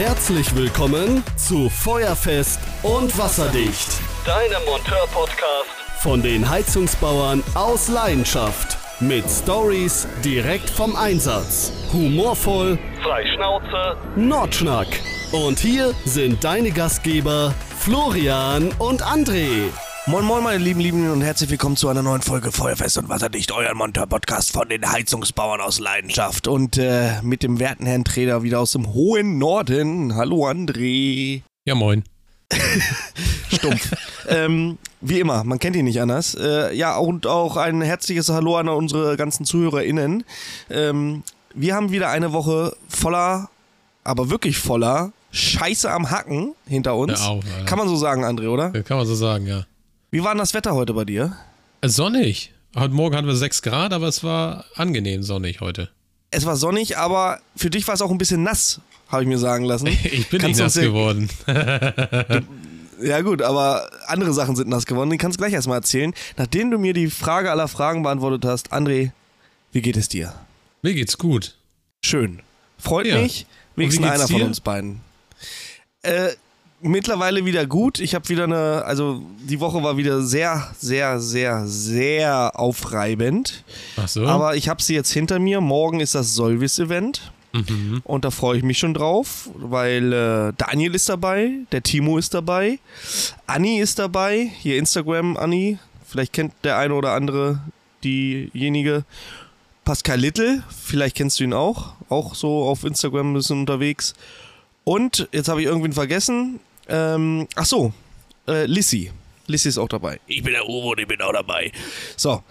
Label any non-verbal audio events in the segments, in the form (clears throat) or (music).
Herzlich willkommen zu Feuerfest und Wasserdicht, deinem Monteur-Podcast von den Heizungsbauern aus Leidenschaft. Mit Stories direkt vom Einsatz. Humorvoll, frei Schnauze, Nordschnack. Und hier sind deine Gastgeber Florian und André. Moin Moin meine lieben Lieben und herzlich willkommen zu einer neuen Folge Feuerfest und Wasserdicht, euer Monteur-Podcast von den Heizungsbauern aus Leidenschaft und äh, mit dem werten Herrn Trainer wieder aus dem hohen Norden. Hallo André. Ja moin. (laughs) Stumpf. ähm, wie immer, man kennt ihn nicht anders. Äh, ja, und auch ein herzliches Hallo an unsere ganzen ZuhörerInnen. Ähm, wir haben wieder eine Woche voller, aber wirklich voller Scheiße am Hacken hinter uns. Auf. Kann man so sagen, André, oder? Kann man so sagen, ja. Wie war denn das Wetter heute bei dir? Sonnig. Heute Morgen hatten wir 6 Grad, aber es war angenehm sonnig heute. Es war sonnig, aber für dich war es auch ein bisschen nass, habe ich mir sagen lassen. (laughs) Ich bin Kannst nicht nass geworden. Ja gut, aber andere Sachen sind nass geworden. Die kannst du gleich erstmal erzählen. Nachdem du mir die Frage aller Fragen beantwortet hast, André, wie geht es dir? Mir geht's gut. Schön. Freut Ja. mich. Wenigstens einer von dir? uns beiden. Äh, mittlerweile wieder gut. Ich habe wieder eine, also die Woche war wieder sehr, sehr, sehr, sehr aufreibend. Ach so. Aber ich habe sie jetzt hinter mir. Morgen ist das Solvis-Event. mhm. Und da freue ich mich schon drauf, weil äh, Daniel ist dabei, der Timo ist dabei, Anni ist dabei, hier Instagram Anni, vielleicht kennt der eine oder andere diejenige. Pascal Little, vielleicht kennst du ihn auch, auch so auf Instagram ein bisschen unterwegs. Und jetzt habe ich irgendwen vergessen. Ähm, ach so, äh, Lissy. Lissy ist auch dabei. Ich bin der Uwe und ich bin auch dabei. So,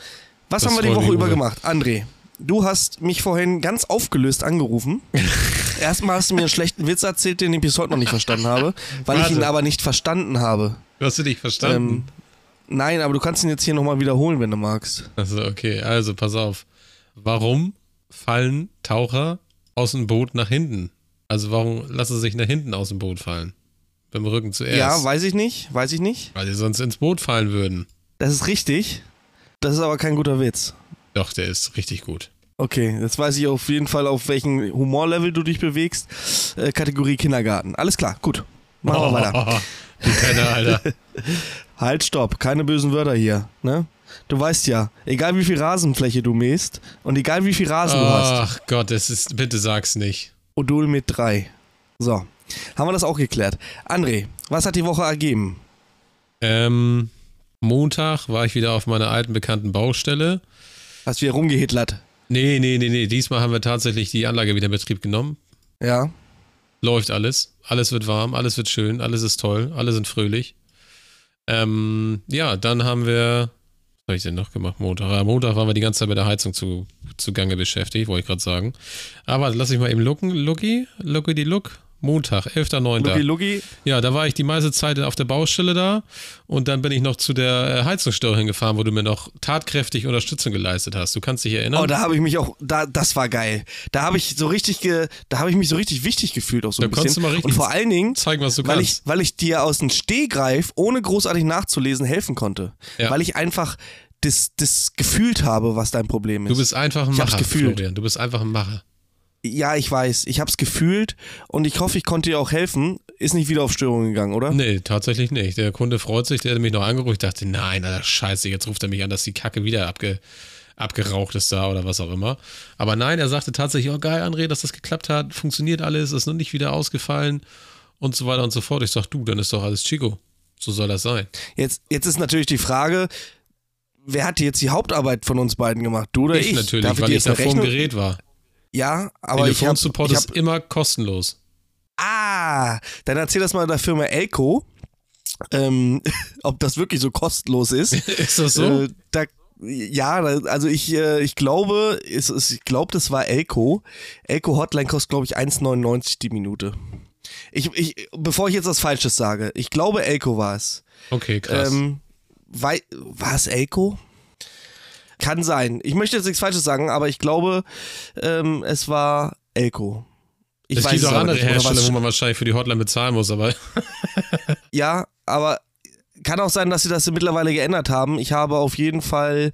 was Das haben wir die Woche über gemacht? André, du hast mich vorhin ganz aufgelöst angerufen. (laughs) Erstmal hast du mir einen schlechten Witz erzählt, den ich bis heute noch nicht verstanden habe, weil ich Warte. ihn aber nicht verstanden habe. Hast du dich verstanden? Ähm, nein, aber du kannst ihn jetzt hier nochmal wiederholen, wenn du magst. Also okay, also pass auf. Warum fallen Taucher aus dem Boot nach hinten? Also warum lassen sie sich nach hinten aus dem Boot fallen? Beim Rücken zuerst. Ja, weiß ich nicht, weiß ich nicht. Weil sie sonst ins Boot fallen würden. Das ist richtig. Das ist aber kein guter Witz. Doch, der ist richtig gut. Okay, jetzt weiß ich auf jeden Fall, auf welchem Humorlevel du dich bewegst. Äh, Kategorie Kindergarten. Alles klar, gut. Machen wir weiter. (laughs) Du Penner, Alter. (laughs) Halt, stopp. Keine bösen Wörter hier. Ne? Du weißt ja, egal wie viel Rasenfläche du mähst und egal wie viel Rasen du hast, Ach Gott, das ist, bitte sag's nicht. Odol mit drei. So, haben wir das auch geklärt. André, was hat die Woche ergeben? Ähm, Montag war ich wieder auf meiner alten bekannten Baustelle. Hast wieder rumgehitlert? Nee, nee, nee, nee. Diesmal haben wir tatsächlich die Anlage wieder in Betrieb genommen. Ja. Läuft alles. Alles wird warm, alles wird schön, alles ist toll, alle sind fröhlich. Ähm, ja, dann haben wir. Was habe ich denn noch gemacht? Montag. Ja, Montag waren wir die ganze Zeit mit der Heizung zu, zugange beschäftigt, wollte ich gerade sagen. Aber lass mich mal eben looken. Looky, looky die Look. Montag, 11.09. Lucky Lucky. Ja, da war ich die meiste Zeit auf der Baustelle da und dann bin ich noch zu der äh, Heizungsstörung hingefahren, wo du mir noch tatkräftig Unterstützung geleistet hast. Du kannst dich erinnern? Oh, da habe ich mich auch, da, das war geil. Da habe ich so richtig, ge, da habe ich mich so richtig wichtig gefühlt auch so Da ein bisschen. du mal richtig Und vor allen Dingen, Zeigen, was du weil kannst. ich, weil ich dir aus dem Stehgreif, ohne großartig nachzulesen, helfen konnte. Ja. Weil ich einfach das, das gefühlt habe, was dein Problem ist. du bist einfach ein Ich hab's Macher, gefühlt. Florian. Du bist einfach ein Macher. Ja, ich weiß. Ich hab's gefühlt und ich hoffe, ich konnte dir auch helfen. Ist nicht wieder auf Störungen gegangen, oder? Nee, tatsächlich nicht. Der Kunde freut sich, der hat mich noch angerufen. Ich dachte, nein, Alter, scheiße, jetzt ruft er mich an, dass die Kacke wieder abge, abgeraucht ist da oder was auch immer. Aber nein, er sagte tatsächlich, oh geil, André, dass das geklappt hat, funktioniert alles, ist noch nicht wieder ausgefallen und so weiter und so fort. Ich sag, du, dann ist doch alles Chico. So soll das sein. Jetzt, jetzt ist natürlich die Frage, wer hat jetzt die Hauptarbeit von uns beiden gemacht? Du oder ich? Ich natürlich, Darf weil ich eine da vor dem Gerät war. Ja, aber ich habe Telefonsupport ich ist hab, immer kostenlos. Ah, dann erzähl das mal der Firma Elko, ähm, (laughs) ob das wirklich so kostenlos ist. (laughs) ist das so? Äh, da, ja, also ich, äh, ich glaube, es, es, ich glaube, das war Elko. Elko Hotline kostet, glaube ich, 1,99 die Minute. Ich, ich, bevor ich jetzt was Falsches sage, ich glaube, Elko war es. okay, krass. Ähm, war es Elko? Kann sein. Ich möchte jetzt nichts Falsches sagen, aber ich glaube, ähm, es war Elko. Ich es gibt auch andere nicht. Hersteller, wo man wahrscheinlich für die Hotline bezahlen muss, aber (laughs) Ja, aber kann auch sein, dass sie das mittlerweile geändert haben. Ich habe auf jeden Fall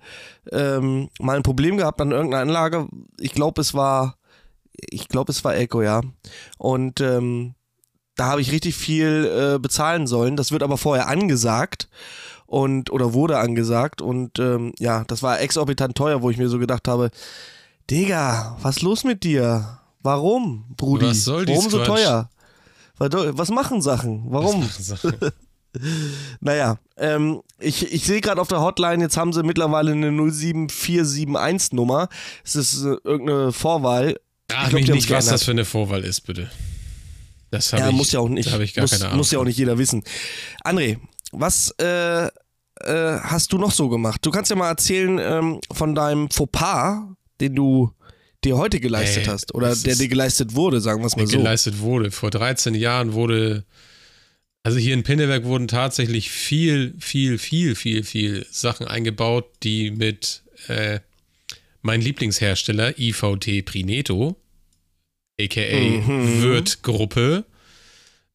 ähm, mal ein Problem gehabt an irgendeiner Anlage. Ich glaube, es war, ich glaube, es war Elko, ja. Und ähm, da habe ich richtig viel äh, bezahlen sollen. Das wird aber vorher angesagt und oder wurde angesagt und ähm, ja, das war exorbitant teuer, wo ich mir so gedacht habe, Digga, was ist los mit dir? Warum, Brudi? Was soll Warum so Quatsch? teuer? Was was machen Sachen? Warum? (laughs) Naja, ähm, ich, ich sehe gerade auf der Hotline, jetzt haben sie mittlerweile eine 07471-Nummer. Es ist äh, irgendeine Vorwahl. Frag mich nicht, was das für eine Vorwahl ist, bitte. Das habe Ja, ich, muss ja auch nicht. da habe ich gar muss, keine Ahnung. muss ja auch nicht jeder wissen. André, was äh, äh, hast du noch so gemacht? Du kannst ja mal erzählen ähm, von deinem Fauxpas, den du dir heute geleistet Ey, hast. Oder der dir geleistet wurde, sagen wir es mal so. geleistet wurde. Vor 13 Jahren wurde, also hier in Pinneberg wurden tatsächlich viel, viel, viel, viel, viel Sachen eingebaut, die mit äh, mein Lieblingshersteller IVT Prineto, aka Mhm. Wirt-Gruppe,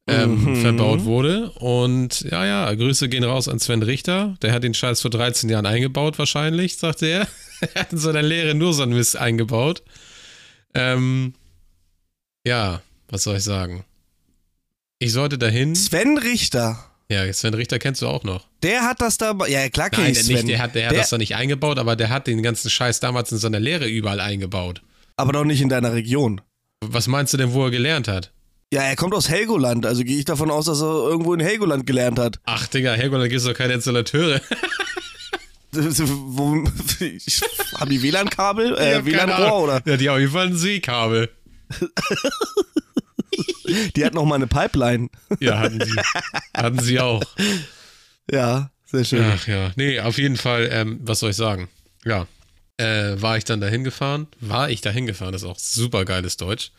ähm, Mhm. verbaut wurde. Und ja, ja, Grüße gehen raus an Sven Richter. Der hat den Scheiß vor 13 Jahren eingebaut, wahrscheinlich, sagte er. (laughs) er hat in seiner Lehre nur so einen Mist eingebaut. Ähm, ja, was soll ich sagen? Ich sollte dahin. Sven Richter, Ja, Sven Richter kennst du auch noch. der hat das da. Ja, klar kenn Nein, ich Sven. nicht, der hat, der hat Der- das doch nicht eingebaut, aber der hat den ganzen Scheiß damals in seiner Lehre überall eingebaut. aber doch nicht in deiner Region. Was meinst du denn, wo er gelernt hat? Ja, er kommt aus Helgoland, also gehe ich davon aus, dass er irgendwo in Helgoland gelernt hat. Ach, Digga, Helgoland gibt es doch keine Installateure. (laughs) Haben die WLAN-Kabel? Äh, WLAN-Rohr oder? Ja, die haben auf jeden Fall ein Seekabel. (laughs) Die hat noch mal eine Pipeline. Ja, hatten sie. hatten sie auch. Ja, sehr schön. Ach ja. Nee, auf jeden Fall, ähm, was soll ich sagen? Ja. Äh, war ich dann dahin gefahren? War ich dahin gefahren? Das ist auch super geiles Deutsch.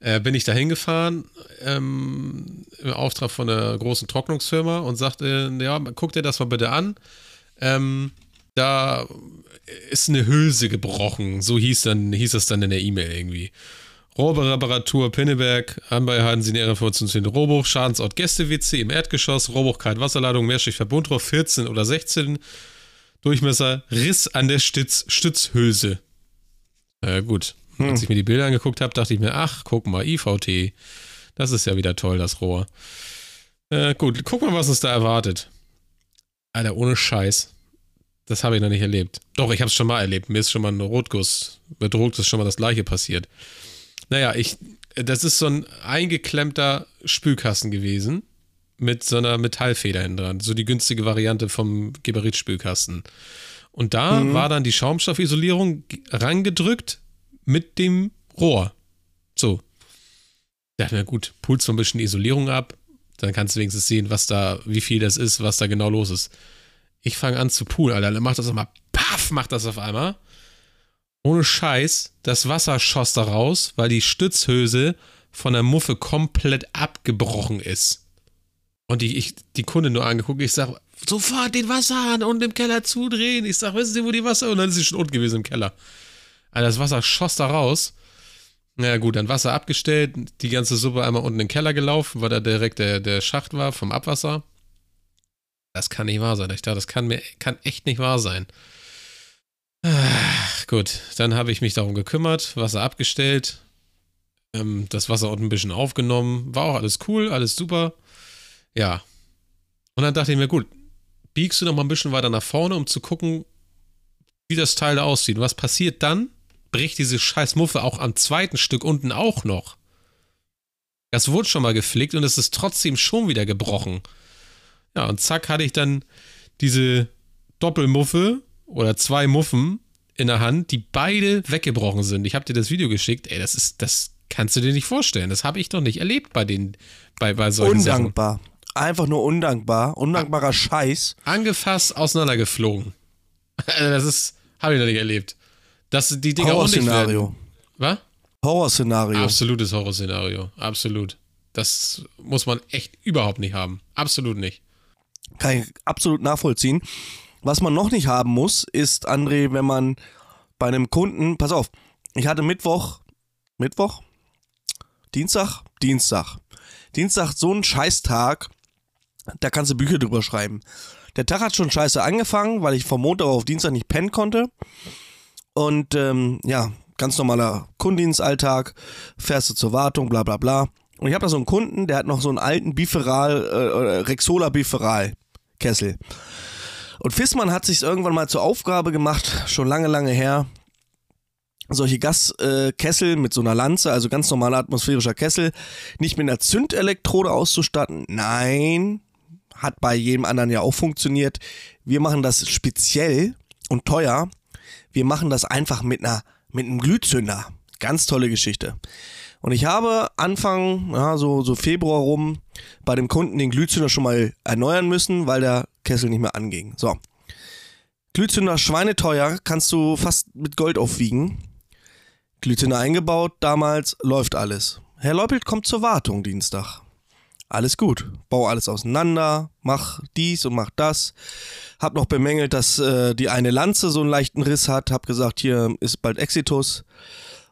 Äh, bin ich dahin gefahren ähm, im Auftrag von einer großen Trocknungsfirma und sagte, ja, guck dir das mal bitte an. Ähm, da ist eine Hülse gebrochen. So hieß, dann, hieß es dann in der E-Mail irgendwie. Rohrreparatur Pinneberg, Anbei Sie nähere Informationen zu den Rohrbruch, Schadensort Gäste-WC im Erdgeschoss, Rohrbruch Kaltwasserladung, Mehrschicht-Verbundrohr 14 oder 16, Durchmesser, Riss an der Stütz, Stützhülse. Ja gut, als ich mir die Bilder angeguckt habe, dachte ich mir, ach, guck mal, IVT, das ist ja wieder toll, das Rohr. Äh, gut, guck mal, was uns da erwartet. Alter, ohne Scheiß. Das habe ich noch nicht erlebt. Doch, ich habe es schon mal erlebt. Mir ist schon mal ein Rotguss, mit Rotguss schon mal das gleiche passiert. Naja, ich, das ist so ein eingeklemmter Spülkasten gewesen mit so einer Metallfeder hinten dran. So die günstige Variante vom Geberit-Spülkasten. Und da war dann die Schaumstoffisolierung rangedrückt mit dem Rohr. So. Ich dachte mir, gut, pulst mal ein bisschen die Isolierung ab, dann kannst du wenigstens sehen, was da, wie viel das ist, was da genau los ist. Ich fange an zu poolen, Alter. Dann macht das einmal, paff, macht das auf einmal. Ohne Scheiß, das Wasser schoss da raus, weil die Stützhülse von der Muffe komplett abgebrochen ist. Und die, ich die Kunde nur angeguckt, ich sag, sofort den Wasserhahn und im Keller zudrehen. Ich sag, wissen Sie, wo die Wasser? Und dann ist sie schon unten gewesen im Keller. Alter, das Wasser schoss da raus. Na ja, gut, dann Wasser abgestellt, die ganze Suppe einmal unten in den Keller gelaufen, weil da direkt der, der Schacht war vom Abwasser. Das kann nicht wahr sein. Ich dachte, das kann mir kann echt nicht wahr sein. Ah, gut, dann habe ich mich darum gekümmert, Wasser abgestellt, ähm, das Wasser unten ein bisschen aufgenommen, war auch alles cool, alles super. Ja. Und dann dachte ich mir, gut, biegst du noch mal ein bisschen weiter nach vorne, um zu gucken, wie das Teil da aussieht. Und was passiert dann? Bricht diese scheiß Muffe auch am zweiten Stück unten auch noch. Das wurde schon mal geflickt und es ist trotzdem schon wieder gebrochen. Ja, und zack hatte ich dann diese Doppelmuffe oder zwei Muffen in der Hand, die beide weggebrochen sind. Ich habe dir das Video geschickt. Ey, das ist, das kannst du dir nicht vorstellen. Das habe ich doch nicht erlebt bei den, bei, bei solchen Sachen. Einfach nur undankbar. Undankbarer Scheiß. Angefasst, auseinandergeflogen. Also das ist, habe ich noch nicht erlebt. Dass die Dinger. Horrorszenario. Was? Horrorszenario. Absolutes Horrorszenario. Absolut. Das muss man echt überhaupt nicht haben. Absolut nicht. Kann ich absolut nachvollziehen. Was man noch nicht haben muss, ist, André, wenn man bei einem Kunden, pass auf, ich hatte Mittwoch, Mittwoch? Dienstag? Dienstag. Dienstag so ein Scheißtag, da kannst du Bücher drüber schreiben. Der Tag hat schon scheiße angefangen, weil ich vom Montag auf Dienstag nicht pennen konnte. Und ähm, ja, ganz normaler Kundendienstalltag, fährst du zur Wartung, bla bla bla. Und ich habe da so einen Kunden, der hat noch so einen alten Biferal, äh, Rexola Biferal Kessel. Und Fissmann hat sich irgendwann mal zur Aufgabe gemacht, schon lange, lange her, solche Gaskessel äh, mit so einer Lanze, also ganz normaler atmosphärischer Kessel, nicht mit einer Zündelektrode auszustatten. Nein, hat bei jedem anderen ja auch funktioniert. Wir machen das speziell und teuer. Wir machen das einfach mit einer mit einem Glühzünder. Ganz tolle Geschichte. Und ich habe Anfang, ja, so, so Februar rum, bei dem Kunden den Glühzünder schon mal erneuern müssen, weil der Kessel nicht mehr anging. So. Glühzünder schweineteuer, kannst du fast mit Gold aufwiegen. Glühzünder eingebaut, damals läuft alles. Herr Leupelt kommt zur Wartung Dienstag. Alles gut. Bau alles auseinander, mach dies und mach das. Hab noch bemängelt, dass äh, die eine Lanze so einen leichten Riss hat. Hab gesagt, hier ist bald Exitus.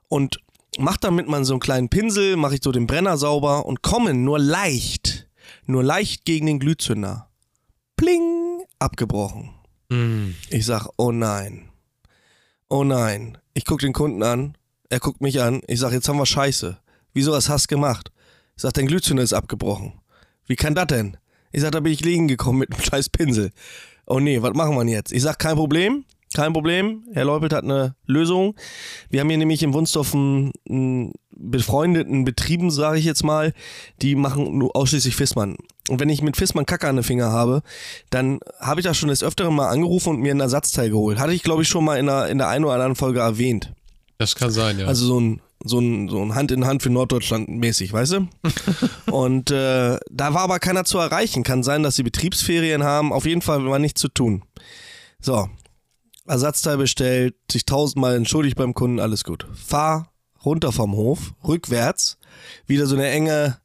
Und mach damit mal so einen kleinen Pinsel, mache ich so den Brenner sauber und komme nur leicht, nur leicht gegen den Glühzünder. Pling, abgebrochen. Mm. Ich sag, oh nein. Oh nein. Ich guck den Kunden an, er guckt mich an, ich sag, jetzt haben wir Scheiße. Wieso was hast du gemacht? Ich sag, dein Glühzünder ist abgebrochen. Wie kann das denn? Ich sag, da bin ich liegen gekommen mit einem (laughs) scheiß Pinsel. Oh nee, was machen wir jetzt? Ich sag, kein Problem. Kein Problem. Herr Leupelt hat eine Lösung. Wir haben hier nämlich in Wunsdorf einen, einen befreundeten Betrieben, sage ich jetzt mal, die machen nur ausschließlich Fissmann. Und wenn ich mit Fissmann Kacke an den Finger habe, dann habe ich das schon des Öfteren mal angerufen und mir einen Ersatzteil geholt. Hatte ich, glaube ich, schon mal in der, in der einen oder anderen Folge erwähnt. Das kann sein, ja. Also so ein, so ein, so ein Hand in Hand für Norddeutschland mäßig, weißt du? (laughs) und äh, da war aber keiner zu erreichen. Kann sein, dass sie Betriebsferien haben. Auf jeden Fall war nichts zu tun. So, Ersatzteil bestellt, sich tausendmal entschuldigt beim Kunden, alles gut. Fahr runter vom Hof, rückwärts, wieder so eine enge,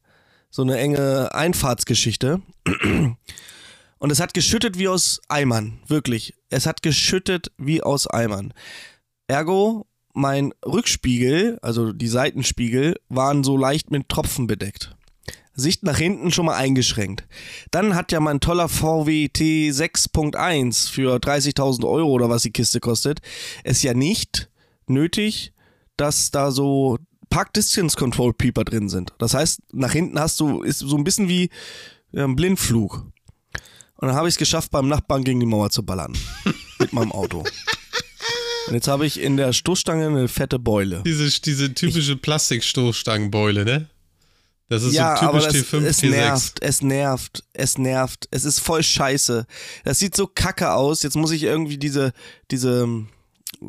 so eine enge Einfahrtsgeschichte. (clears throat) Und es hat geschüttet wie aus Eimern, wirklich. Es hat geschüttet wie aus Eimern. Ergo, mein Rückspiegel, also die Seitenspiegel, waren so leicht mit Tropfen bedeckt. Sicht nach hinten schon mal eingeschränkt. Dann hat ja mein toller VW T6.1 für 30.000 Euro oder was die Kiste kostet, es ja nicht nötig, dass da so Park Distance Control Pieper drin sind. Das heißt, nach hinten hast du, ist so ein bisschen wie ein Blindflug. Und dann habe ich es geschafft, beim Nachbarn gegen die Mauer zu ballern. (laughs) mit meinem Auto. Und jetzt habe ich in der Stoßstange eine fette Beule. Diese, diese typische Plastikstoßstangenbeule, ne? Das ist ja, so typisch aber das, T5, es T6. nervt, es nervt, es nervt. Es ist voll scheiße. Das sieht so kacke aus. Jetzt muss ich irgendwie diese, diese, äh,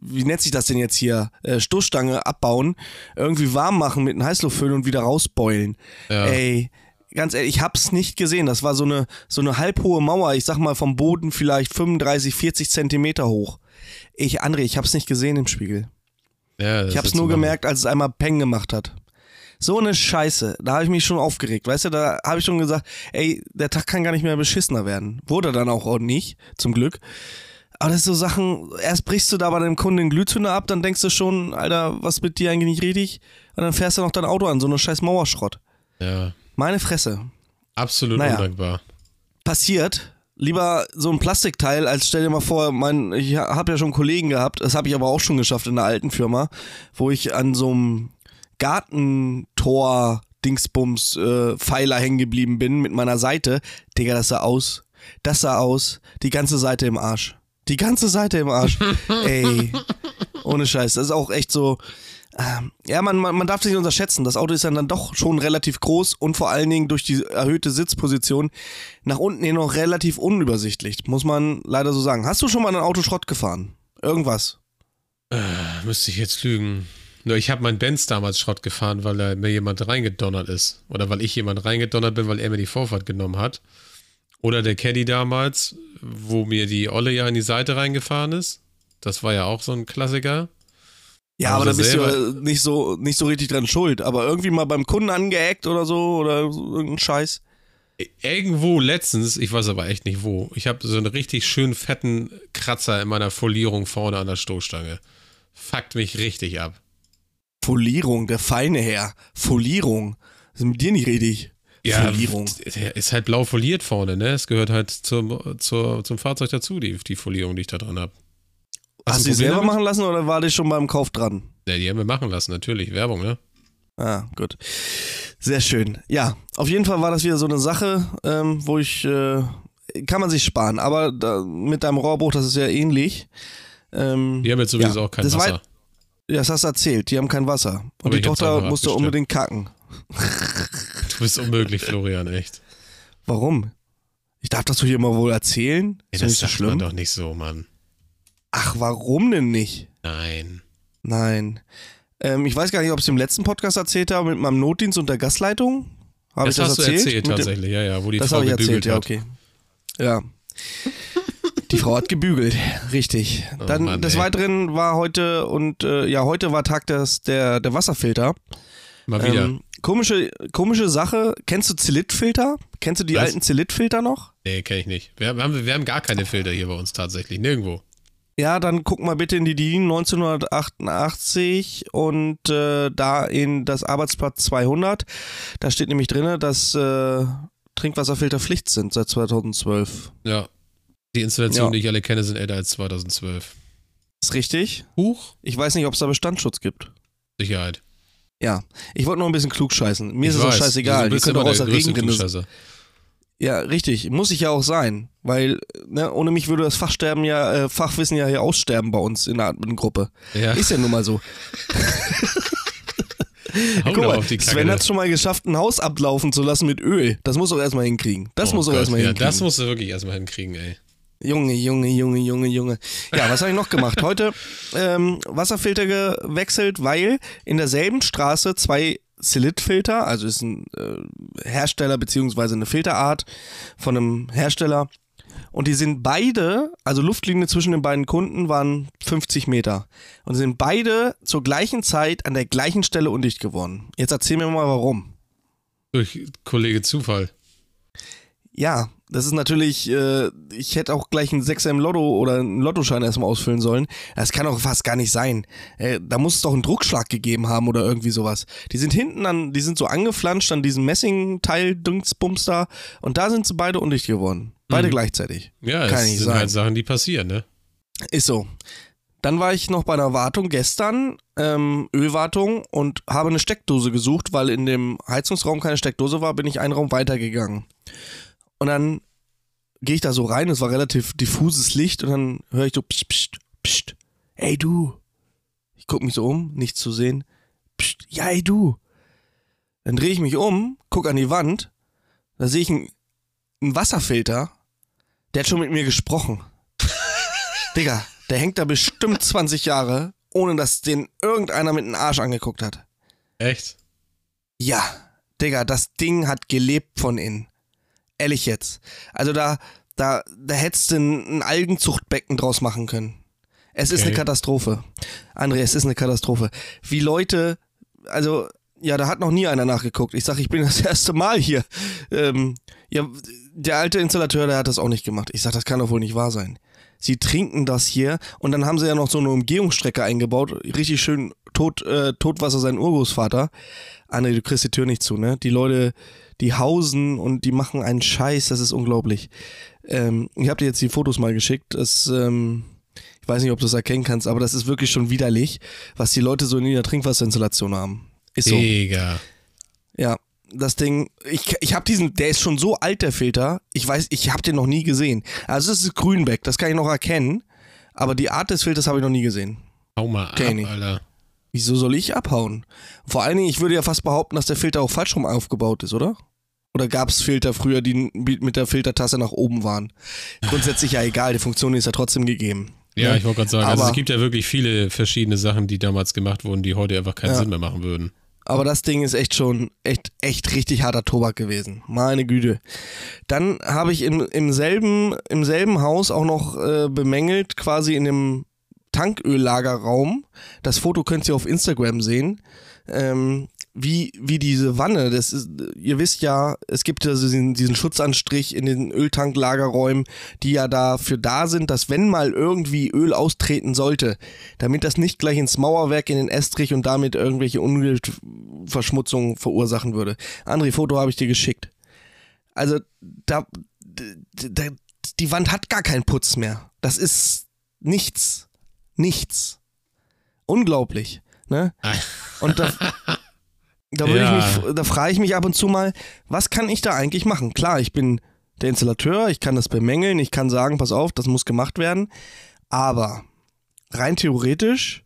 wie nennt sich das denn jetzt hier? Äh, Stoßstange abbauen, irgendwie warm machen mit einem Heißluftföhn und wieder rausbeulen. Ja. Ey, ganz ehrlich, ich hab's nicht gesehen. Das war so eine, so eine halbhohe Mauer, ich sag mal vom Boden vielleicht 35, 40 Zentimeter hoch. Ich, André, ich hab's nicht gesehen im Spiegel. Ja, ich hab's nur gemerkt, als es einmal Peng gemacht hat. So eine Scheiße. Da habe ich mich schon aufgeregt. Weißt du, da habe ich schon gesagt, ey, der Tag kann gar nicht mehr beschissener werden. Wurde dann auch, auch nicht, zum Glück. Aber das ist so Sachen, erst brichst du da bei deinem Kunden den Glühzünder ab, dann denkst du schon, Alter, was mit dir eigentlich nicht richtig? Und dann fährst du noch dein Auto an, so eine scheiß Mauerschrott. Ja. Meine Fresse. Absolut naja, undankbar. Passiert. Lieber so ein Plastikteil, als stell dir mal vor, mein, ich habe ja schon Kollegen gehabt, das habe ich aber auch schon geschafft in der alten Firma, wo ich an so einem Gartentor Dingsbums äh, Pfeiler hängen geblieben bin mit meiner Seite. Digga, das sah aus. Das sah aus. Die ganze Seite im Arsch. Die ganze Seite im Arsch. (laughs) Ey. Ohne Scheiß. Das ist auch echt so. Ähm, ja, man, man, man darf sich nicht unterschätzen. Das Auto ist ja dann doch schon relativ groß und vor allen Dingen durch die erhöhte Sitzposition nach unten hin noch relativ unübersichtlich. Muss man leider so sagen. Hast du schon mal ein Auto Schrott gefahren? Irgendwas? Äh, müsste ich jetzt lügen. Nur ich habe meinen Benz damals Schrott gefahren, weil da mir jemand reingedonnert ist. Oder weil ich jemand reingedonnert bin, weil er mir die Vorfahrt genommen hat. Oder der Caddy damals, wo mir die Olle ja in die Seite reingefahren ist. Das war ja auch so ein Klassiker. Ja, aber da bist du ja nicht so, nicht so richtig dran schuld. Aber irgendwie mal beim Kunden angeeckt oder so oder so, irgendein Scheiß. Irgendwo letztens, ich weiß aber echt nicht wo, ich habe so einen richtig schön fetten Kratzer in meiner Folierung vorne an der Stoßstange. Fuckt mich richtig ab. Folierung, der feine Herr. Folierung. Das ist mit dir nicht richtig. Ja, Folierung. ist halt blau foliert vorne, ne? Es gehört halt zum, zur, zum Fahrzeug dazu, die, die Folierung, die ich da dran habe. Hast du die selber damit? machen lassen oder war die schon beim Kauf dran? Ja, die haben wir machen lassen, natürlich. Werbung, ne? Ah, gut. Sehr schön. Ja, auf jeden Fall war das wieder so eine Sache, ähm, wo ich, äh, kann man sich sparen, aber da, mit deinem Rohrbruch, das ist ja ähnlich. Ähm, Die haben jetzt sowieso ja, auch kein das Wasser. War, ja, das hast du erzählt, die haben kein Wasser. Und Aber die Tochter musste unbedingt kacken. (laughs) Du bist unmöglich, Florian, echt. Warum? Ich darf das doch hier immer wohl erzählen? Ja, Ist doch das so schlimm. doch nicht so, Mann. Ach, warum denn nicht? Nein. Nein. Ähm, ich weiß gar nicht, ob ich es im letzten Podcast erzählt habe mit meinem Notdienst und der Gasleitung. Habe ich das das hast erzählt? du erzählt, Mit tatsächlich, ja, ja, wo die Das Frau ich gebügelt erzählt, ja, hat. okay. Ja. Die Frau hat gebügelt, richtig. Oh Dann Mann, des. Weiteren war heute und äh, ja, heute war Tag des, der, der Wasserfilter. Mal wieder. Ähm, komische, komische Sache. Kennst du Zilitfilter? Kennst du die Was? alten Zilitfilter noch? nee, kenn ich nicht. Wir haben, wir haben gar keine Filter hier bei uns tatsächlich. Nirgendwo. Ja, dann guck mal bitte in die DIN 1988 und äh, da in das Arbeitsblatt 200. Da steht nämlich drin, dass äh, Trinkwasserfilter Pflicht sind seit 2012. Ja. Die Installationen, Ja. die ich alle kenne, sind älter als 2012. Ist richtig? Huch. Ich weiß nicht, ob es da Bestandsschutz gibt. Sicherheit. Ja, ich wollte nur ein bisschen klug scheißen. Mir ich ist es auch scheißegal. Bist können doch aus der Regenrinne. Ja, richtig. Muss ich ja auch sein. Weil ne, ohne mich würde das Fachsterben ja, äh, Fachwissen ja hier aussterben bei uns in der Admin-Gruppe. Ja, Ist ja nun mal so. (laughs) (laughs) Guck doch mal, auf die. Sven hat es schon mal geschafft, ein Haus ablaufen zu lassen mit Öl. Das muss er erstmal hinkriegen. Das Oh muss er Gott, erstmal Ja, hinkriegen. das musst du wirklich erstmal hinkriegen, ey. Junge, Junge, Junge, Junge, Junge. Ja, was habe ich noch gemacht? Heute ähm, Wasserfilter gewechselt, weil in derselben Straße zwei Silitfilter, also ist ein äh, Hersteller beziehungsweise eine Filterart von einem Hersteller. Und die sind beide, also Luftlinie zwischen den beiden Kunden waren 50 Meter. Und sind beide zur gleichen Zeit an der gleichen Stelle undicht geworden. Jetzt erzähl mir mal warum. Durch Kollege Zufall. Ja, das ist natürlich, äh, ich hätte auch gleich einen Sechser im Lotto oder einen Lottoschein erstmal ausfüllen sollen. Das kann doch fast gar nicht sein. Äh, da muss es doch einen Druckschlag gegeben haben oder irgendwie sowas. Die sind hinten an, die sind so angeflanscht an diesem Messingteil, Dingsbums da. Und da sind sie beide undicht geworden. Beide Mhm. gleichzeitig. Ja, Kann nicht sind sein. halt Sachen, die passieren, ne? Ist so. Dann war ich noch bei einer Wartung gestern, ähm, Ölwartung, und habe eine Steckdose gesucht, weil in dem Heizungsraum keine Steckdose war, bin ich einen Raum weitergegangen. Und dann gehe ich da so rein, es war relativ diffuses Licht, und dann höre ich so, pst, pst, pst, ey du. Ich gucke mich so um, nichts zu sehen. Pst, ja, ey du. Dann drehe ich mich um, gucke an die Wand, da sehe ich einen, einen Wasserfilter, der hat schon mit mir gesprochen. (laughs) Digga, der hängt da bestimmt 20 Jahre, ohne dass den irgendeiner mit dem Arsch angeguckt hat. Echt? Ja, Digga, das Ding hat gelebt von innen. Ehrlich jetzt. Also da, da, da hättest du ein, ein Algenzuchtbecken draus machen können. Es ist Okay. eine Katastrophe. André, es ist eine Katastrophe. Wie Leute, also, ja, da hat noch nie einer nachgeguckt. Ich sag, ich bin (laughs) das erste Mal hier. Ähm, ja, der alte Installateur, der hat das auch nicht gemacht. Ich sag, das kann doch wohl nicht wahr sein. Sie trinken das hier und dann haben sie ja noch so eine Umgehungsstrecke eingebaut. Richtig schön tot, äh, Totwasser sein Urgroßvater. André, du kriegst die Tür nicht zu, ne? Die Leute, die hausen und die machen einen Scheiß, das ist unglaublich. Ähm, ich habe dir jetzt die Fotos mal geschickt. Das, ähm, ich weiß nicht, ob du es erkennen kannst, aber das ist wirklich schon widerlich, was die Leute so in ihrer Trinkwasserinstallation haben. Ist so. Digga. Ja, das Ding, ich, ich habe diesen, der ist schon so alt, der Filter. Ich weiß, ich habe den noch nie gesehen. Also es ist Grünbeck, das kann ich noch erkennen. Aber die Art des Filters habe ich noch nie gesehen. Hau mal ab. Alter. Wieso soll ich abhauen? Vor allen Dingen, ich würde ja fast behaupten, dass der Filter auch falsch rum aufgebaut ist, oder? Oder gab es Filter früher, die mit der Filtertasse nach oben waren? Grundsätzlich ja egal, die Funktion ist ja trotzdem gegeben. Ja, Ne? ich wollte gerade sagen, also Aber- es gibt ja wirklich viele verschiedene Sachen, die damals gemacht wurden, die heute einfach keinen Ja. Sinn mehr machen würden. Aber das Ding ist echt schon, echt, echt richtig harter Tobak gewesen. Meine Güte. Dann habe ich im, im, selben, im selben Haus auch noch äh, bemängelt, quasi in dem Tanköllagerraum. Das Foto könnt ihr auf Instagram sehen. Ähm, wie, wie diese Wanne, das ist, ihr wisst ja, es gibt ja diesen, diesen Schutzanstrich in den Öltanklagerräumen, die ja dafür da sind, dass wenn mal irgendwie Öl austreten sollte, damit das nicht gleich ins Mauerwerk in den Estrich und damit irgendwelche Umweltverschmutzungen verursachen würde. André, Foto habe ich dir geschickt. Also, da, d- d- die Wand hat gar keinen Putz mehr. Das ist nichts. Nichts. Unglaublich. Ne? Und da, (laughs) Da, ja. da frage ich mich ab und zu mal, was kann ich da eigentlich machen? Klar, ich bin der Installateur, ich kann das bemängeln, ich kann sagen, pass auf, das muss gemacht werden. Aber rein theoretisch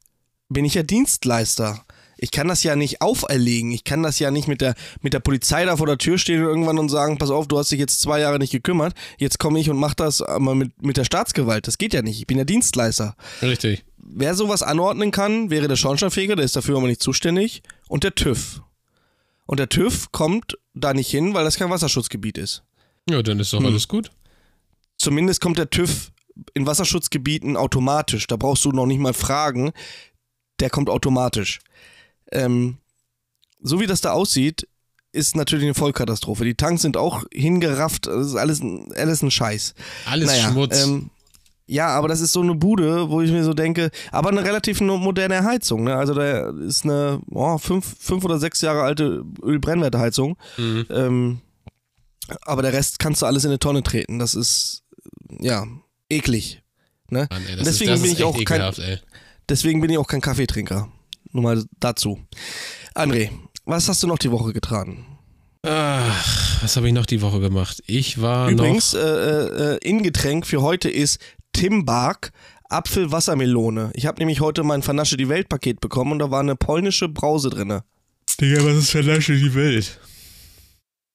bin ich ja Dienstleister. Ich kann das ja nicht auferlegen. Ich kann das ja nicht mit der, mit der Polizei da vor der Tür stehen und irgendwann und sagen, pass auf, du hast dich jetzt zwei Jahre nicht gekümmert, jetzt komme ich und mache das mal mit, mit der Staatsgewalt. Das geht ja nicht. Ich bin ja Dienstleister. Richtig. Wer sowas anordnen kann, wäre der Schornsteinfeger, der ist dafür aber nicht zuständig, und der TÜV. Und der TÜV kommt da nicht hin, weil das kein Wasserschutzgebiet ist. Ja, dann ist doch hm. alles gut. Zumindest kommt der TÜV in Wasserschutzgebieten automatisch. Da brauchst du noch nicht mal fragen. Der kommt automatisch. Ähm, so wie das da aussieht, ist natürlich eine Vollkatastrophe. Die Tanks sind auch hingerafft, das ist alles, alles ein Scheiß. Alles naja, Schmutz. Ähm, ja, aber das ist so eine Bude, wo ich mir so denke, aber eine relativ moderne Heizung. Ne? Also da ist eine oh, fünf, fünf oder sechs Jahre alte Ölbrennwertheizung. Mhm. Ähm, aber der Rest kannst du alles in eine Tonne treten. Das ist ja eklig. Ne? Mann, ey, deswegen ist, bin ich auch ekelhaft, kein, deswegen bin ich auch kein Kaffeetrinker. Nur mal dazu. André, was hast du noch die Woche getragen? Ach, was habe ich noch die Woche gemacht? Ich war Übrigens, noch... äh, äh, Ingetränk für heute ist Timbark Apfel-Wassermelone. Ich habe nämlich heute mein Vernasche die Welt-Paket bekommen und da war eine polnische Brause drin. Digga, was ist Vernasche die Welt?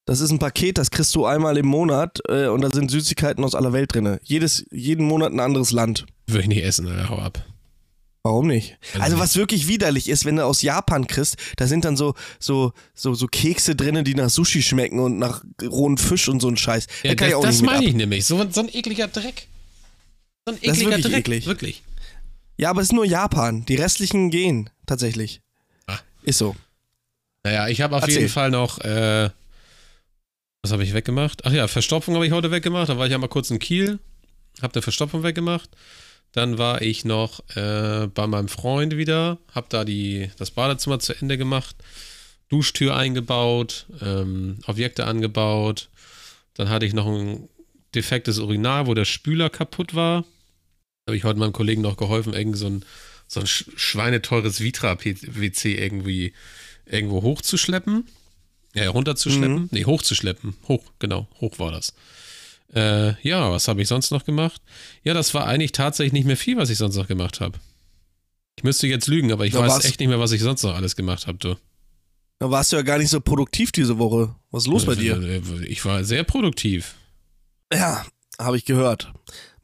Das ist ein Paket, das kriegst du einmal im Monat äh, und da sind Süßigkeiten aus aller Welt drin. Jedes, jeden Monat ein anderes Land. Würde ich nicht essen, Alter, hau ab. Warum nicht? Also was wirklich widerlich ist, wenn du aus Japan kriegst, da sind dann so so so so Kekse drinnen, die nach Sushi schmecken und nach rohen Fisch und so ein Scheiß. Ja, da das, das meine ich nämlich. So, so ein ekliger Dreck. So ein ekliger das ist wirklich Dreck. Eklig. Wirklich. Ja, aber es ist nur Japan. Die restlichen gehen tatsächlich. Ah. Ist so. Naja, ich habe auf Erzähl. jeden Fall noch. Äh, was habe ich weggemacht? Ach ja, Verstopfung habe ich heute weggemacht. Da war ich ja mal kurz in Kiel. Habe eine Verstopfung weggemacht. Dann war ich noch äh, bei meinem Freund wieder, habe da die, das Badezimmer zu Ende gemacht, Duschtür eingebaut, ähm, Objekte angebaut. Dann hatte ich noch ein defektes Urinal, wo der Spüler kaputt war. Habe ich heute meinem Kollegen noch geholfen, irgend so ein, so ein schweineteures Vitra-WC irgendwie irgendwo hochzuschleppen. Ja, runterzuschleppen. Mhm. Nee, hochzuschleppen. Hoch, genau, hoch war das. Äh, ja, was habe ich sonst noch gemacht? Ja, das war eigentlich tatsächlich nicht mehr viel, was ich sonst noch gemacht habe. Ich müsste jetzt lügen, aber ich da weiß echt nicht mehr, was ich sonst noch alles gemacht habe, du. Da warst du ja gar nicht so produktiv diese Woche. Was ist los bei dir? Äh, ich war sehr produktiv. Ja, habe ich gehört.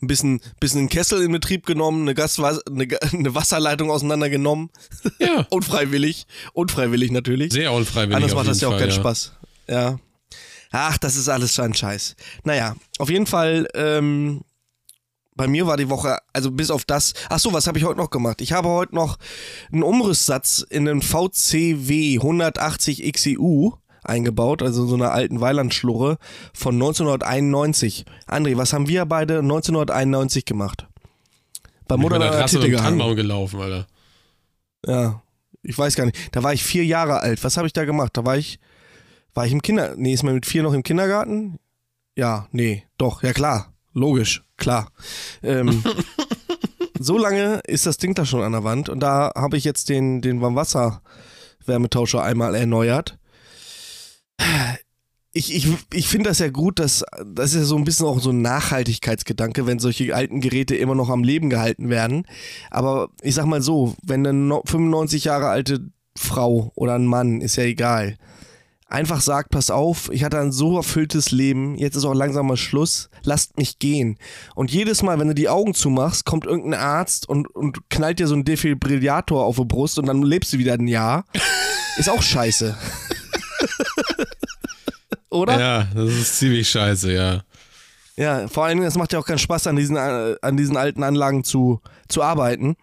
Ein bisschen, bisschen einen Kessel in Betrieb genommen, eine, Gaswas eine, eine Wasserleitung auseinandergenommen. Ja. (laughs) unfreiwillig. Unfreiwillig natürlich. Sehr unfreiwillig. Anders macht das ja auch keinen ja. Spaß. Ja. Ach, das ist alles so ein Scheiß. Naja, auf jeden Fall, ähm, bei mir war die Woche, also bis auf das. Ach so, was habe ich heute noch gemacht? Ich habe heute noch einen Umrisssatz in den VCW 180 XEU eingebaut, also so einer alten Weilandschlurre von 1991. André, was haben wir beide 1991 gemacht? Bei Mutter da Titte Tannenbaum gelaufen, Alter. Ja, ich weiß gar nicht. Da war ich vier Jahre alt. Was habe ich da gemacht? Da war ich war ich im Kinder... Nee, ist man mit vier noch im Kindergarten? Ja, nee, doch, ja klar. Logisch, klar. Ähm, (laughs) so lange ist das Ding da schon an der Wand und da habe ich jetzt den, den Warmwasser-Wärmetauscher einmal erneuert. Ich, ich, ich finde das ja gut, dass das ist ja so ein bisschen auch so ein Nachhaltigkeitsgedanke, wenn solche alten Geräte immer noch am Leben gehalten werden. Aber ich sag mal so, wenn eine 95 Jahre alte Frau oder ein Mann, ist ja egal, einfach sagt, pass auf, ich hatte ein so erfülltes Leben, jetzt ist auch langsam mal Schluss, lasst mich gehen. Und jedes Mal, wenn du die Augen zumachst, kommt irgendein Arzt und, und knallt dir so einen Defibrillator auf die Brust und dann lebst du wieder ein Jahr. Ist auch scheiße. (laughs) (laughs) Oder? Ja, das ist ziemlich scheiße, ja. Ja, vor allem, es macht ja auch keinen Spaß, an diesen, äh, an diesen alten Anlagen zu, zu arbeiten.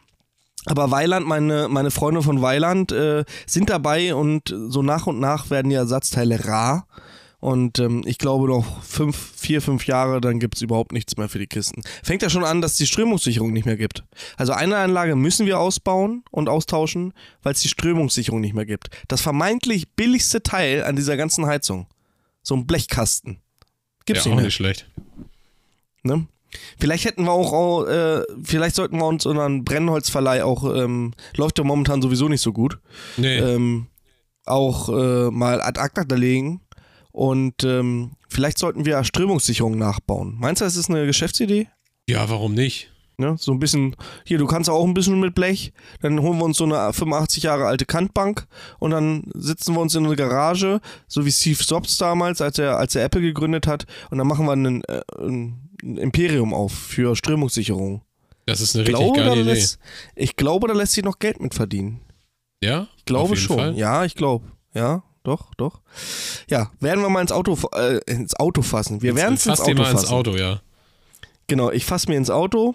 Aber Weiland, meine, meine Freunde von Weiland äh, sind dabei und so nach und nach werden die Ersatzteile rar. Und ähm, ich glaube noch fünf, vier, fünf Jahre, dann gibt es überhaupt nichts mehr für die Kisten. Fängt ja schon an, dass es die Strömungssicherung nicht mehr gibt. Also eine Anlage müssen wir ausbauen und austauschen, weil es die Strömungssicherung nicht mehr gibt. Das vermeintlich billigste Teil an dieser ganzen Heizung. So ein Blechkasten. Gibt's ja, nicht mehr. auch nicht schlecht. Ne? Vielleicht hätten wir auch, äh, vielleicht sollten wir uns unseren Brennholzverleih auch, ähm, läuft ja momentan sowieso nicht so gut. Nee. Ähm, auch äh, mal ad acta legen und ähm, vielleicht sollten wir Strömungssicherung nachbauen. Meinst du, das ist eine Geschäftsidee? Ja, warum nicht? Ne? So ein bisschen, hier, du kannst auch ein bisschen mit Blech. Dann holen wir uns so eine 85 Jahre alte Kantbank und dann sitzen wir uns in eine Garage, so wie Steve Jobs damals, als er, als er Apple gegründet hat. Und dann machen wir einen, äh, ein Imperium auf für Strömungssicherung. Das ist eine richtig glaube, geile Idee. Lässt, ich glaube, da lässt sich noch Geld mit verdienen. Ja? Ich glaube schon. Fall. Ja, ich glaube. Ja, doch, doch. Ja, werden wir mal ins Auto, äh, ins Auto fassen. Wir werden es ins Auto mal fassen. ins Auto, ja. Genau, ich fasse mir ins Auto.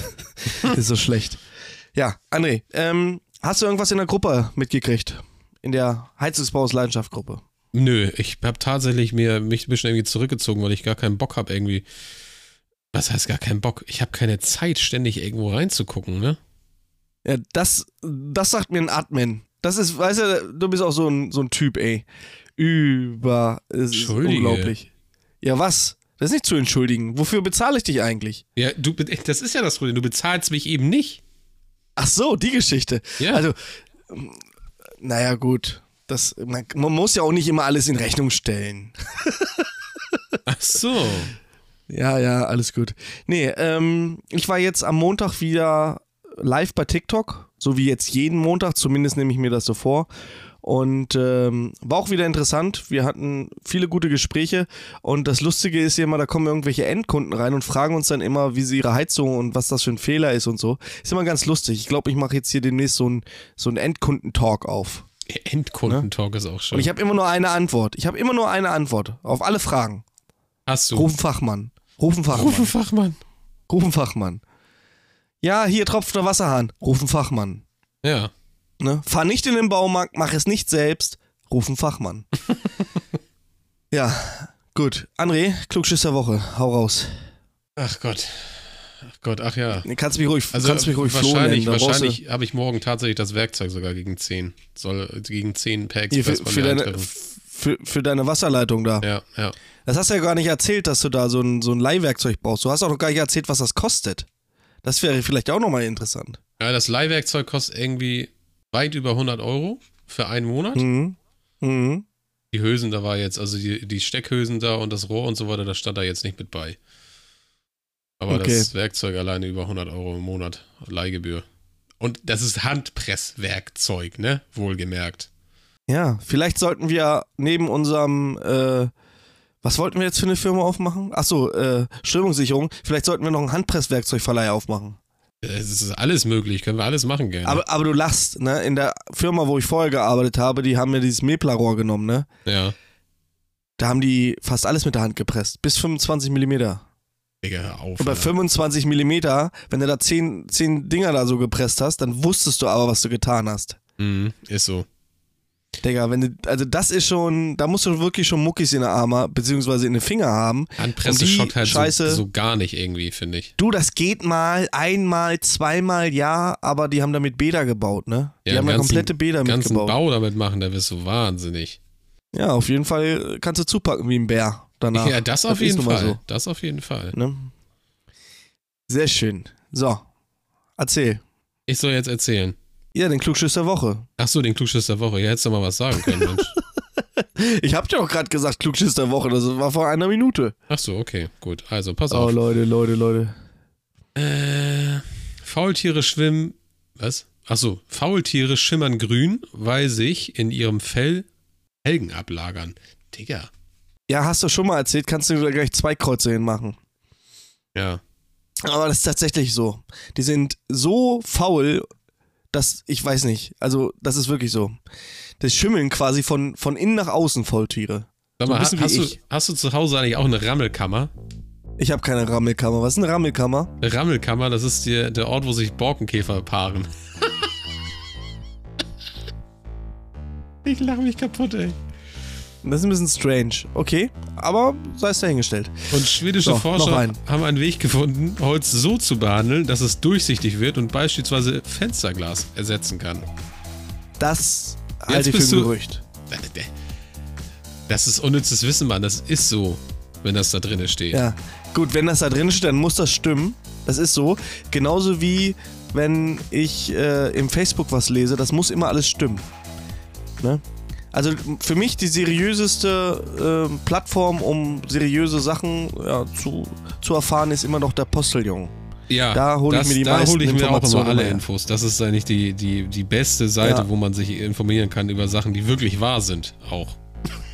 (laughs) ist so schlecht. Ja, André, ähm, hast du irgendwas in der Gruppe mitgekriegt? In der Heizungsbaus Leidenschaft Gruppe? Nö, ich habe tatsächlich mir mich ein bisschen irgendwie zurückgezogen, weil ich gar keinen Bock habe irgendwie. Was heißt gar keinen Bock? Ich habe keine Zeit, ständig irgendwo reinzugucken, ne? Ja, das, das sagt mir ein Admin. Das ist, weißt du, du bist auch so ein, so ein Typ, ey. Über. Es ist unglaublich. Ja, was? Das ist nicht zu entschuldigen. Wofür bezahle ich dich eigentlich? Ja, du, das ist ja das Problem. Du bezahlst mich eben nicht. Ach so, die Geschichte. Ja. Also, naja, gut. Das, man, man muss ja auch nicht immer alles in Rechnung stellen. (laughs) Ach so. Ja, ja, alles gut. Nee, ähm, ich war jetzt am Montag wieder live bei TikTok, so wie jetzt jeden Montag, zumindest nehme ich mir das so vor. Und ähm, war auch wieder interessant. Wir hatten viele gute Gespräche. Und das Lustige ist ja immer, da kommen irgendwelche Endkunden rein und fragen uns dann immer, wie sie ihre Heizung und was das für ein Fehler ist und so. Ist immer ganz lustig. Ich glaube, ich mache jetzt hier demnächst so einen so Endkundentalk auf. Endkundentalk ne? ist auch schon. Und ich habe immer nur eine Antwort. Ich habe immer nur eine Antwort auf alle Fragen. Hast du? Rufen Fachmann. Rufen Fachmann. Rufen Fachmann. Rufen Fachmann. Ja, hier tropft der Wasserhahn. Rufen Fachmann. Ja. Ne? Fahr nicht in den Baumarkt, mach es nicht selbst, ruf einen Fachmann. (laughs) ja, gut. André, Klugschiss der Woche, hau raus. Ach Gott. Ach Gott, ach ja. Kannst mich ruhig, also kannst mich ruhig wahrscheinlich, wahrscheinlich habe ich morgen tatsächlich das Werkzeug sogar gegen 10. Soll gegen 10 per Express Hier, für, für deine, für, für, deine Wasserleitung da. Ja, ja. Das hast du ja gar nicht erzählt, dass du da so ein, so ein Leihwerkzeug brauchst. Du hast auch noch gar nicht erzählt, was das kostet. Das wäre vielleicht auch nochmal interessant. Ja, das Leihwerkzeug kostet irgendwie weit über 100 Euro für einen Monat. Mhm. Mhm. Die Hülsen da war jetzt, also die, die Steckhülsen da und das Rohr und so weiter, das stand da jetzt nicht mit bei. Aber okay. das Werkzeug alleine über 100 Euro im Monat Leihgebühr. Und das ist Handpresswerkzeug, ne? Wohlgemerkt. Ja, vielleicht sollten wir neben unserem, äh, was wollten wir jetzt für eine Firma aufmachen? Achso, äh, Strömungssicherung. Vielleicht sollten wir noch einen Handpresswerkzeugverleih aufmachen. Es ist alles möglich, können wir alles machen gerne. Aber, aber du lachst, ne? In der Firma, wo ich vorher gearbeitet habe, die haben mir dieses Mepler-Rohr genommen, ne? Ja. Da haben die fast alles mit der Hand gepresst. Bis 25 Millimeter. Digga, hör auf. Und bei 25 Millimeter, wenn du da 10, 10 Dinger da so gepresst hast, dann wusstest du aber, was du getan hast. Mhm, ist so. Digga, wenn du, also das ist schon, da musst du wirklich schon Muckis in der Arme, beziehungsweise in den Finger haben. Handpresse schockt halt Scheiße, so, so, gar nicht irgendwie, finde ich. Du, das geht mal, einmal, zweimal, ja, aber die haben damit Bäder gebaut, ne? Die ja, haben da komplette Bäder ganzen mitgebaut. Bau damit machen, da wirst du wahnsinnig. Ja, auf jeden Fall kannst du zupacken wie ein Bär danach. Ja, das auf das jeden Fall. So. Das auf jeden Fall. Ne? Sehr schön. So, erzähl. Ich soll jetzt erzählen. Ja, den Klugschiss der Woche. Ach so, den Klugschiss der Woche. Ja, hättest du mal was sagen können, Mensch. (laughs) ich hab dir auch gerade gesagt, Klugschiss der Woche. Das war vor einer Minute. Ach so, okay, gut. Also, pass oh, auf. Oh, Leute, Leute, Leute. Äh, Faultiere schwimmen. Was? Ach so, Faultiere schimmern grün, weil sich in ihrem Fell Helgen ablagern. Digga. Ja, hast du schon mal erzählt, kannst du gleich zwei Kreuze hinmachen. Ja. Aber das ist tatsächlich so. Die sind so faul das, ich weiß nicht. Also, das ist wirklich so. Das Schimmeln quasi von, von innen nach außen Volltiere. Sag mal, so hast, du, hast du zu Hause eigentlich auch eine Rammelkammer? Ich habe keine Rammelkammer. Was ist eine Rammelkammer? Eine Rammelkammer, das ist die, der Ort, wo sich Borkenkäfer paaren. ich lache mich kaputt, ey. Das ist ein bisschen strange. Okay, aber sei es dahingestellt. Und schwedische so, Forscher ein. haben einen Weg gefunden, Holz so zu behandeln, dass es durchsichtig wird und beispielsweise Fensterglas ersetzen kann. Das halte ich für ein Gerücht. Das ist unnützes Wissen, Mann. Das ist so, wenn das da drin steht. Ja, gut, wenn das da drin steht, dann muss das stimmen. Das ist so. Genauso wie wenn ich äh, im Facebook was lese, das muss immer alles stimmen. Ne? Also für mich die seriöseste äh, Plattform, um seriöse Sachen ja, zu, zu erfahren, ist immer noch der Postillon. Ja, Da hole ich mir die da meisten hole ich mir auch immer alle her. Infos. Das ist eigentlich die, die, die beste Seite, Ja. wo man sich informieren kann über Sachen, die wirklich wahr sind. Auch.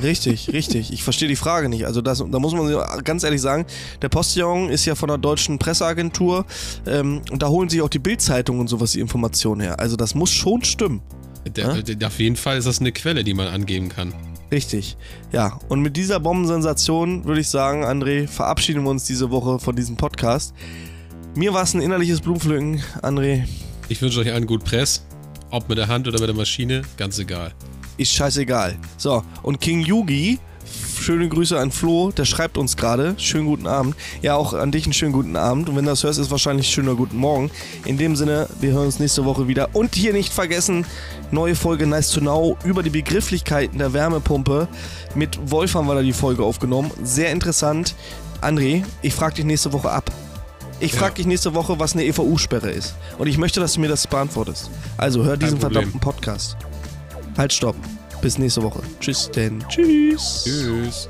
Richtig, richtig. Ich verstehe die Frage nicht. Also das, da muss man ganz ehrlich sagen, der Postillon ist ja von der deutschen Presseagentur ähm, und da holen sich auch die Bildzeitung und sowas die Informationen her. Also das muss schon stimmen. Der, der, auf jeden Fall ist das eine Quelle, die man angeben kann. Richtig. Ja, und mit dieser Bombensensation würde ich sagen, André, verabschieden wir uns diese Woche von diesem Podcast. Mir war es ein innerliches Blumenpflücken, André. Ich wünsche euch allen gut Press. Ob mit der Hand oder mit der Maschine, ganz egal. Ist scheißegal. So, und King Yugi, schöne Grüße an Flo, der schreibt uns gerade. Schönen guten Abend. Ja, auch an dich einen schönen guten Abend. Und wenn du das hörst, ist wahrscheinlich schöner guten Morgen. In dem Sinne, wir hören uns nächste Woche wieder. Und hier nicht vergessen, neue Folge Nice to Know über die Begrifflichkeiten der Wärmepumpe. Mit Wolf haben wir da die Folge aufgenommen. Sehr interessant. André, ich frage dich nächste Woche ab. Ich Ja. frage dich nächste Woche, was eine EVU-Sperre ist. Und ich möchte, dass du mir das beantwortest. Also hör diesen Problem. verdammten Podcast. Halt, stopp. Bis nächste Woche. Tschüss, denn. Tschüss. Tschüss.